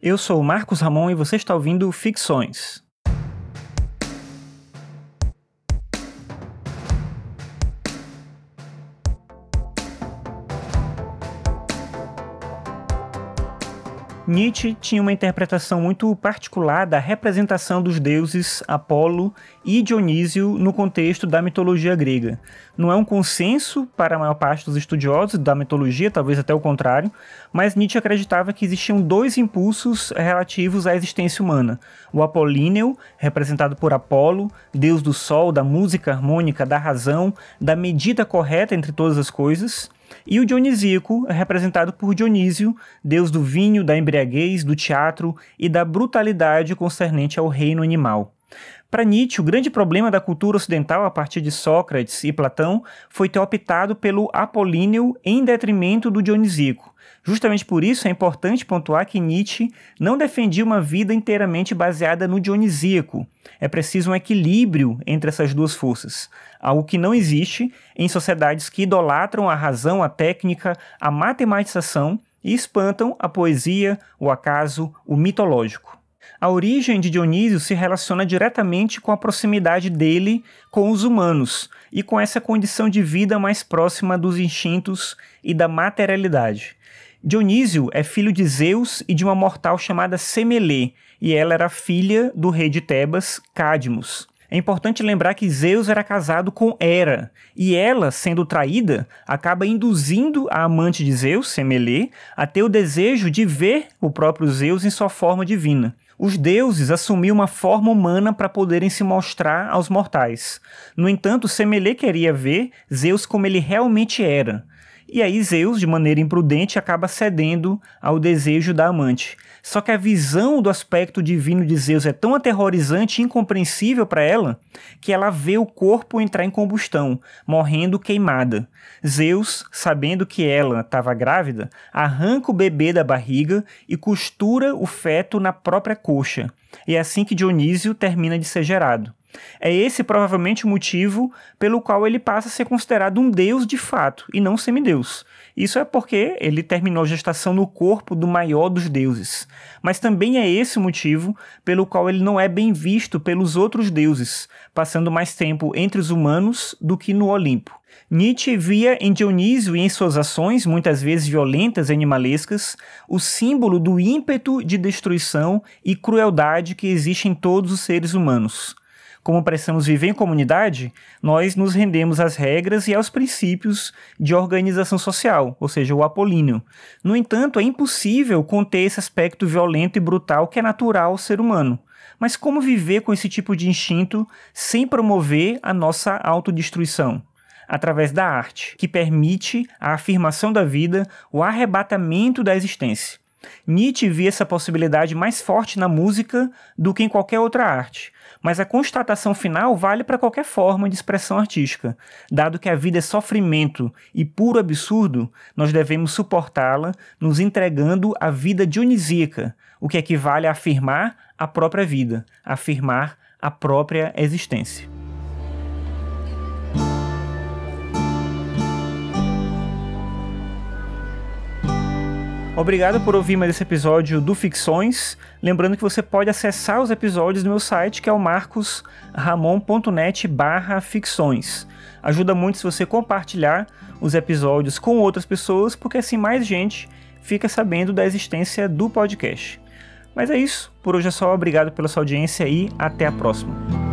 Eu sou o Marcos Ramon e você está ouvindo Ficções. Nietzsche tinha uma interpretação muito particular da representação dos deuses Apolo e Dionísio no contexto da mitologia grega. Não é um consenso para a maior parte dos estudiosos da mitologia, talvez até o contrário, mas Nietzsche acreditava que existiam dois impulsos relativos à existência humana: o apolíneo, representado por Apolo, deus do sol, da música harmônica, da razão, da medida correta entre todas as coisas, e o Dionisíaco é representado por Dionísio, deus do vinho, da embriaguez, do teatro e da brutalidade concernente ao reino animal. Para Nietzsche, o grande problema da cultura ocidental a partir de Sócrates e Platão foi ter optado pelo apolíneo em detrimento do dionisíaco. Justamente por isso é importante pontuar que Nietzsche não defendia uma vida inteiramente baseada no dionisíaco. É preciso um equilíbrio entre essas duas forças, algo que não existe em sociedades que idolatram a razão, a técnica, a matematização e espantam a poesia, o acaso, o mitológico. A origem de Dionísio se relaciona diretamente com a proximidade dele com os humanos e com essa condição de vida mais próxima dos instintos e da materialidade. Dionísio é filho de Zeus e de uma mortal chamada Semelê, e ela era filha do rei de Tebas, Cadmus. É importante lembrar que Zeus era casado com Hera, e ela, sendo traída, acaba induzindo a amante de Zeus, Semelê, a ter o desejo de ver o próprio Zeus em sua forma divina. Os deuses assumiam uma forma humana para poderem se mostrar aos mortais. No entanto, Semelê queria ver Zeus como ele realmente era. E aí Zeus, de maneira imprudente, acaba cedendo ao desejo da amante. Só que a visão do aspecto divino de Zeus é tão aterrorizante e incompreensível para ela que ela vê o corpo entrar em combustão, morrendo queimada. Zeus, sabendo que ela estava grávida, arranca o bebê da barriga e costura o feto na própria coxa. E é assim que Dionísio termina de ser gerado. É esse provavelmente o motivo pelo qual ele passa a ser considerado um deus de fato e não semideus. Isso é porque ele terminou a gestação no corpo do maior dos deuses. Mas também é esse o motivo pelo qual ele não é bem visto pelos outros deuses, passando mais tempo entre os humanos do que no Olimpo. Nietzsche via em Dionísio e em suas ações, muitas vezes violentas e animalescas, o símbolo do ímpeto de destruição e crueldade que existe em todos os seres humanos como precisamos viver em comunidade, nós nos rendemos às regras e aos princípios de organização social, ou seja, o apolíneo. No entanto, é impossível conter esse aspecto violento e brutal que é natural ao ser humano. Mas como viver com esse tipo de instinto sem promover a nossa autodestruição? Através da arte, que permite a afirmação da vida, o arrebatamento da existência. Nietzsche via essa possibilidade mais forte na música do que em qualquer outra arte, mas a constatação final vale para qualquer forma de expressão artística. Dado que a vida é sofrimento e puro absurdo, nós devemos suportá-la nos entregando a vida dionisíaca, o que equivale a afirmar a própria vida, afirmar a própria existência. Obrigado por ouvir mais esse episódio do Ficções. Lembrando que você pode acessar os episódios no meu site, que é o marcosramon.net barra ficções. Ajuda muito se você compartilhar os episódios com outras pessoas, porque assim mais gente fica sabendo da existência do podcast. Mas é isso, por hoje é só, obrigado pela sua audiência e até a próxima.